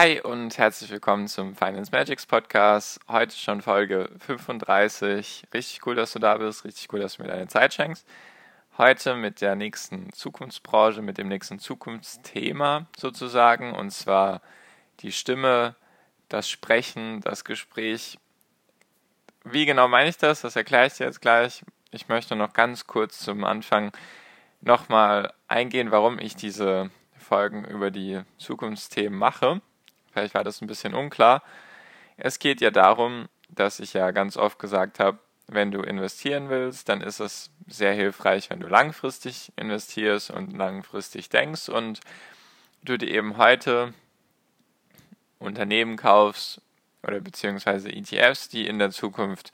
Hi und herzlich willkommen zum Finance Magics Podcast. Heute schon Folge 35. Richtig cool, dass du da bist. Richtig cool, dass du mir deine Zeit schenkst. Heute mit der nächsten Zukunftsbranche, mit dem nächsten Zukunftsthema sozusagen. Und zwar die Stimme, das Sprechen, das Gespräch. Wie genau meine ich das? Das erkläre ich dir jetzt gleich. Ich möchte noch ganz kurz zum Anfang nochmal eingehen, warum ich diese Folgen über die Zukunftsthemen mache. Vielleicht war das ein bisschen unklar. Es geht ja darum, dass ich ja ganz oft gesagt habe, wenn du investieren willst, dann ist es sehr hilfreich, wenn du langfristig investierst und langfristig denkst und du dir eben heute Unternehmen kaufst oder beziehungsweise ETFs, die in der Zukunft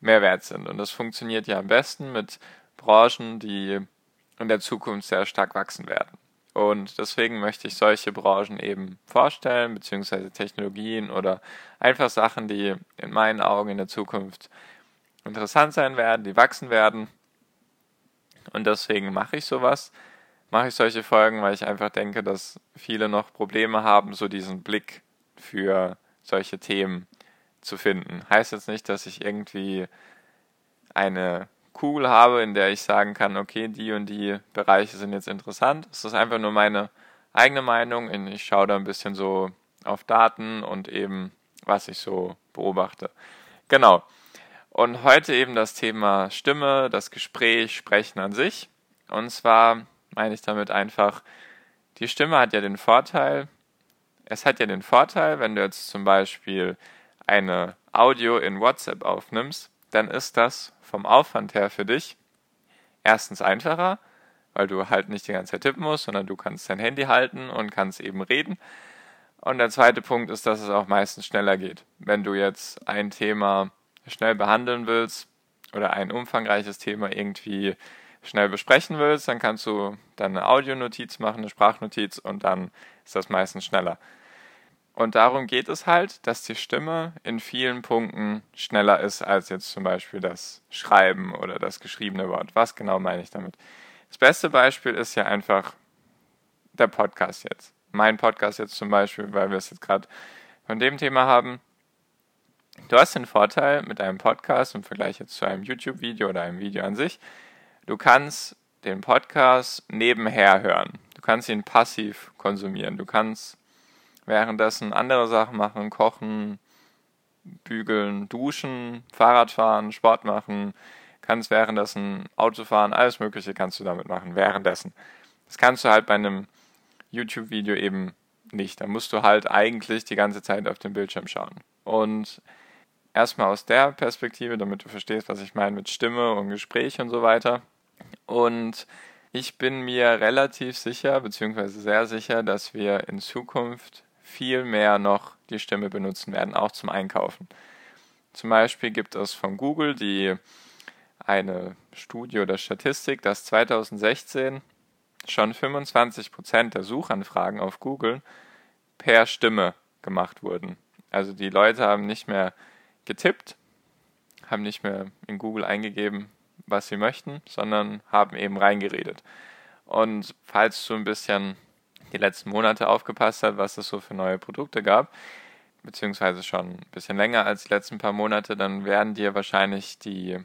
mehr wert sind. Und das funktioniert ja am besten mit Branchen, die in der Zukunft sehr stark wachsen werden. Und deswegen möchte ich solche Branchen eben vorstellen, beziehungsweise Technologien oder einfach Sachen, die in meinen Augen in der Zukunft interessant sein werden, die wachsen werden. Und deswegen mache ich sowas, mache ich solche Folgen, weil ich einfach denke, dass viele noch Probleme haben, so diesen Blick für solche Themen zu finden. Heißt jetzt nicht, dass ich irgendwie eine Kugel habe, in der ich sagen kann, okay, die und die Bereiche sind jetzt interessant. Es ist einfach nur meine eigene Meinung. Ich schaue da ein bisschen so auf Daten und eben, was ich so beobachte. Genau. Und heute eben das Thema Stimme, das Gespräch, Sprechen an sich. Und zwar meine ich damit einfach, die Stimme hat ja den Vorteil, es hat ja den Vorteil, wenn du jetzt zum Beispiel eine Audio in WhatsApp aufnimmst, dann ist das vom Aufwand her für dich erstens einfacher, weil du halt nicht die ganze Zeit tippen musst, sondern du kannst dein Handy halten und kannst eben reden. Und der zweite Punkt ist, dass es auch meistens schneller geht. Wenn du jetzt ein Thema schnell behandeln willst oder ein umfangreiches Thema irgendwie schnell besprechen willst, dann kannst du dann eine Audionotiz machen, eine Sprachnotiz und dann ist das meistens schneller. Und darum geht es halt, dass die Stimme in vielen Punkten schneller ist als jetzt zum Beispiel das Schreiben oder das geschriebene Wort. Was genau meine ich damit? Das beste Beispiel ist ja einfach der Podcast jetzt. Mein Podcast jetzt zum Beispiel, weil wir es jetzt gerade von dem Thema haben. Du hast den Vorteil mit einem Podcast im Vergleich jetzt zu einem YouTube-Video oder einem Video an sich, du kannst den Podcast nebenher hören. Du kannst ihn passiv konsumieren. Du kannst währenddessen andere Sachen machen, kochen, bügeln, duschen, Fahrrad fahren, Sport machen, kannst währenddessen Auto fahren, alles Mögliche kannst du damit machen, währenddessen. Das kannst du halt bei einem YouTube-Video eben nicht. Da musst du halt eigentlich die ganze Zeit auf den Bildschirm schauen. Und erstmal aus der Perspektive, damit du verstehst, was ich meine mit Stimme und Gespräch und so weiter. Und ich bin mir relativ sicher, beziehungsweise sehr sicher, dass wir in Zukunft viel mehr noch die Stimme benutzen werden, auch zum Einkaufen. Zum Beispiel gibt es von Google die eine Studie oder Statistik, dass 2016 schon 25% der Suchanfragen auf Google per Stimme gemacht wurden. Also die Leute haben nicht mehr getippt, haben nicht mehr in Google eingegeben, was sie möchten, sondern haben eben reingeredet. Und falls du ein bisschen die letzten Monate aufgepasst hat, was es so für neue Produkte gab, beziehungsweise schon ein bisschen länger als die letzten paar Monate, dann werden dir wahrscheinlich die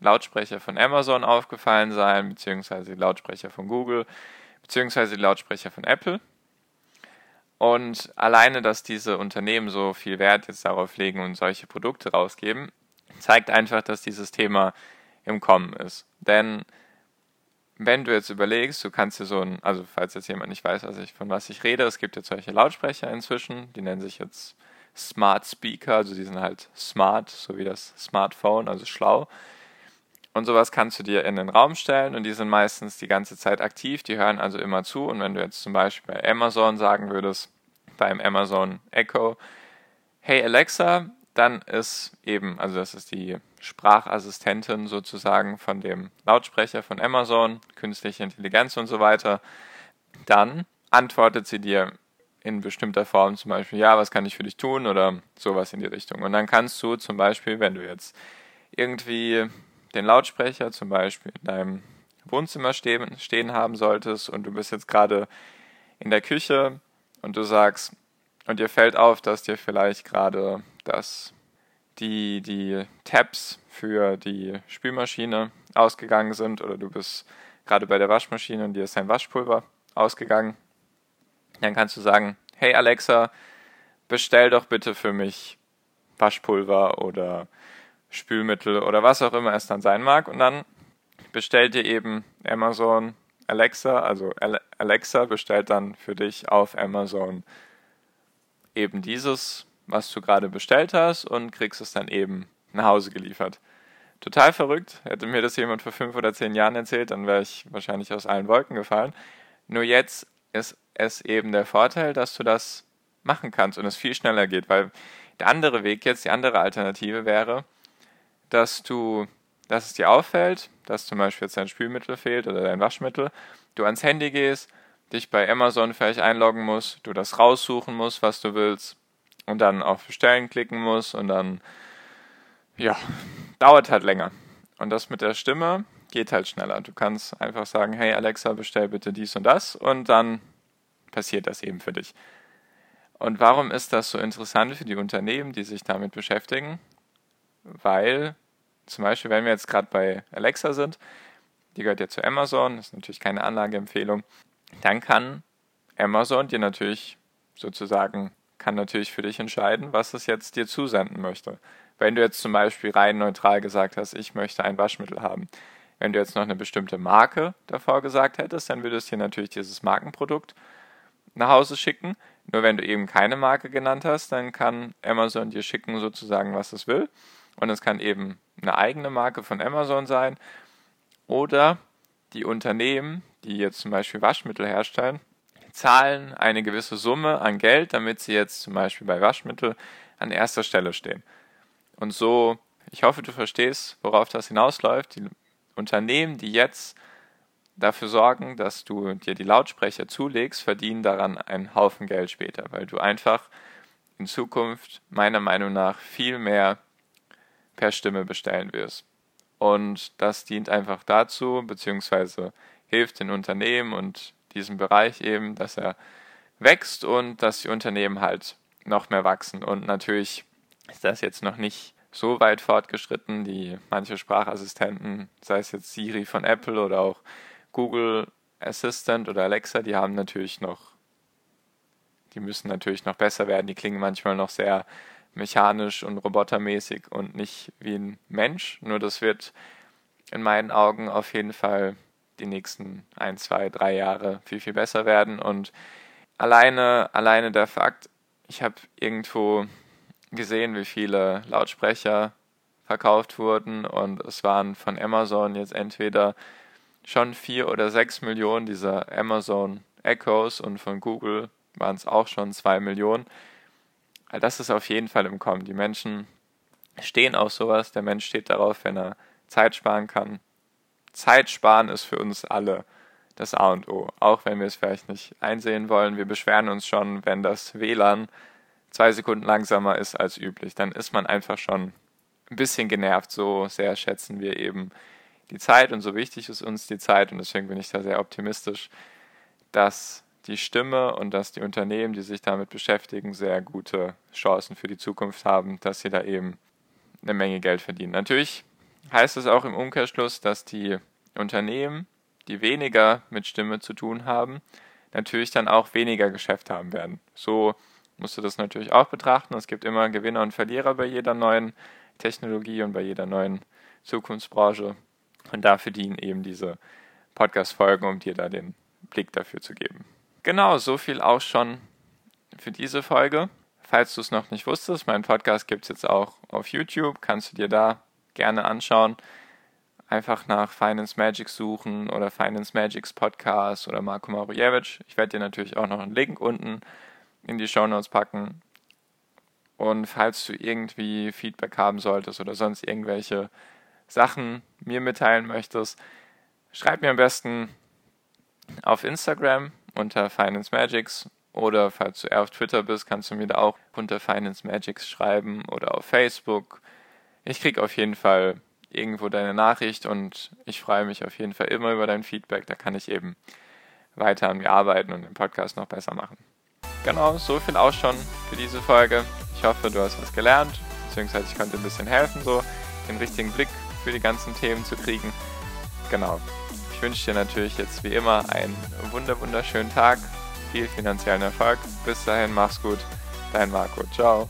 Lautsprecher von Amazon aufgefallen sein, beziehungsweise die Lautsprecher von Google, beziehungsweise die Lautsprecher von Apple. Und alleine, dass diese Unternehmen so viel Wert jetzt darauf legen und solche Produkte rausgeben, zeigt einfach, dass dieses Thema im Kommen ist. Denn wenn du jetzt überlegst, du kannst dir so ein, also falls jetzt jemand nicht weiß, was ich, von was ich rede, es gibt jetzt solche Lautsprecher inzwischen, die nennen sich jetzt Smart Speaker, also die sind halt smart, so wie das Smartphone, also schlau. Und sowas kannst du dir in den Raum stellen und die sind meistens die ganze Zeit aktiv, die hören also immer zu. Und wenn du jetzt zum Beispiel bei Amazon sagen würdest, beim Amazon Echo Hey Alexa, dann ist eben, also das ist die Sprachassistentin sozusagen von dem Lautsprecher von Amazon, künstliche Intelligenz und so weiter, dann antwortet sie dir in bestimmter Form zum Beispiel, ja, was kann ich für dich tun oder sowas in die Richtung. Und dann kannst du zum Beispiel, wenn du jetzt irgendwie den Lautsprecher zum Beispiel in deinem Wohnzimmer stehen, stehen haben solltest und du bist jetzt gerade in der Küche und du sagst, und dir fällt auf, dass dir vielleicht gerade das, die, die Tabs für die Spülmaschine ausgegangen sind oder du bist gerade bei der Waschmaschine und dir ist dein Waschpulver ausgegangen dann kannst du sagen, hey Alexa, bestell doch bitte für mich Waschpulver oder Spülmittel oder was auch immer es dann sein mag. Und dann bestellt dir eben Amazon Alexa, also Alexa bestellt dann für dich auf Amazon eben dieses, was du gerade bestellt hast und kriegst es dann eben nach Hause geliefert. Total verrückt. Hätte mir das jemand vor fünf oder zehn Jahren erzählt, dann wäre ich wahrscheinlich aus allen Wolken gefallen. Nur jetzt ist es eben der Vorteil, dass du das machen kannst und es viel schneller geht, weil der andere Weg jetzt, die andere Alternative wäre, dass du, dass es dir auffällt, dass zum Beispiel jetzt dein Spülmittel fehlt oder dein Waschmittel, du ans Handy gehst, dich bei Amazon vielleicht einloggen musst, du das raussuchen musst, was du willst und dann auf Bestellen klicken musst und dann, ja, dauert halt länger. Und das mit der Stimme geht halt schneller. Du kannst einfach sagen, hey Alexa, bestell bitte dies und das und dann passiert das eben für dich. Und warum ist das so interessant für die Unternehmen, die sich damit beschäftigen? Weil zum Beispiel, wenn wir jetzt gerade bei Alexa sind, die gehört ja zu Amazon, ist natürlich keine Anlageempfehlung, dann kann Amazon dir natürlich sozusagen, kann natürlich für dich entscheiden, was es jetzt dir zusenden möchte. Wenn du jetzt zum Beispiel rein neutral gesagt hast, ich möchte ein Waschmittel haben, wenn du jetzt noch eine bestimmte Marke davor gesagt hättest, dann würde es dir natürlich dieses Markenprodukt nach Hause schicken. Nur wenn du eben keine Marke genannt hast, dann kann Amazon dir schicken sozusagen, was es will. Und es kann eben eine eigene Marke von Amazon sein oder die Unternehmen, die jetzt zum Beispiel Waschmittel herstellen, zahlen eine gewisse Summe an Geld, damit sie jetzt zum Beispiel bei Waschmittel an erster Stelle stehen. Und so, ich hoffe, du verstehst, worauf das hinausläuft. Die Unternehmen, die jetzt dafür sorgen, dass du dir die Lautsprecher zulegst, verdienen daran einen Haufen Geld später, weil du einfach in Zukunft meiner Meinung nach viel mehr per Stimme bestellen wirst. Und das dient einfach dazu, beziehungsweise hilft den Unternehmen und diesem Bereich eben, dass er wächst und dass die Unternehmen halt noch mehr wachsen. Und natürlich ist das jetzt noch nicht so weit fortgeschritten, die manche Sprachassistenten, sei es jetzt Siri von Apple oder auch Google Assistant oder Alexa, die haben natürlich noch, die müssen natürlich noch besser werden. Die klingen manchmal noch sehr mechanisch und robotermäßig und nicht wie ein Mensch. Nur das wird in meinen Augen auf jeden Fall die nächsten ein, zwei, drei Jahre viel, viel besser werden. Und alleine, alleine der Fakt, ich habe irgendwo gesehen, wie viele Lautsprecher verkauft wurden und es waren von Amazon jetzt entweder schon vier oder sechs Millionen dieser Amazon Echoes und von Google waren es auch schon zwei Millionen. Das ist auf jeden Fall im Kommen. Die Menschen stehen auf sowas. Der Mensch steht darauf, wenn er Zeit sparen kann. Zeit sparen ist für uns alle das A und O. Auch wenn wir es vielleicht nicht einsehen wollen. Wir beschweren uns schon, wenn das WLAN zwei Sekunden langsamer ist als üblich. Dann ist man einfach schon ein bisschen genervt. So sehr schätzen wir eben die Zeit und so wichtig ist uns die Zeit und deswegen bin ich da sehr optimistisch, dass die Stimme und dass die Unternehmen, die sich damit beschäftigen, sehr gute Chancen für die Zukunft haben, dass sie da eben eine Menge Geld verdienen. Natürlich heißt es auch im Umkehrschluss, dass die Unternehmen, die weniger mit Stimme zu tun haben, natürlich dann auch weniger Geschäft haben werden. So musst du das natürlich auch betrachten. Es gibt immer Gewinner und Verlierer bei jeder neuen Technologie und bei jeder neuen Zukunftsbranche. Und dafür dienen eben diese Podcast-Folgen, um dir da den Blick dafür zu geben. Genau, so viel auch schon für diese Folge. Falls du es noch nicht wusstest, mein Podcast gibt es jetzt auch auf YouTube, kannst du dir da gerne anschauen. Einfach nach Finance Magic suchen oder Finance Magics Podcast oder Marco Marujewicz. Ich werde dir natürlich auch noch einen Link unten in die Show Notes packen. Und falls du irgendwie Feedback haben solltest oder sonst irgendwelche Sachen mir mitteilen möchtest, schreib mir am besten auf Instagram unter Finance Magics oder falls du eher auf Twitter bist, kannst du mir da auch unter Finance Magics schreiben oder auf Facebook. Ich krieg auf jeden Fall irgendwo deine Nachricht und ich freue mich auf jeden Fall immer über dein Feedback. Da kann ich eben weiter an mir arbeiten und den Podcast noch besser machen. Genau, so viel auch schon für diese Folge. Ich hoffe, du hast was gelernt, beziehungsweise ich konnte ein bisschen helfen, so den richtigen Blick für die ganzen Themen zu kriegen. Genau. Ich wünsche dir natürlich jetzt wie immer einen wunder wunderschönen Tag viel finanziellen Erfolg. Bis dahin, mach's gut. Dein Marco. Ciao.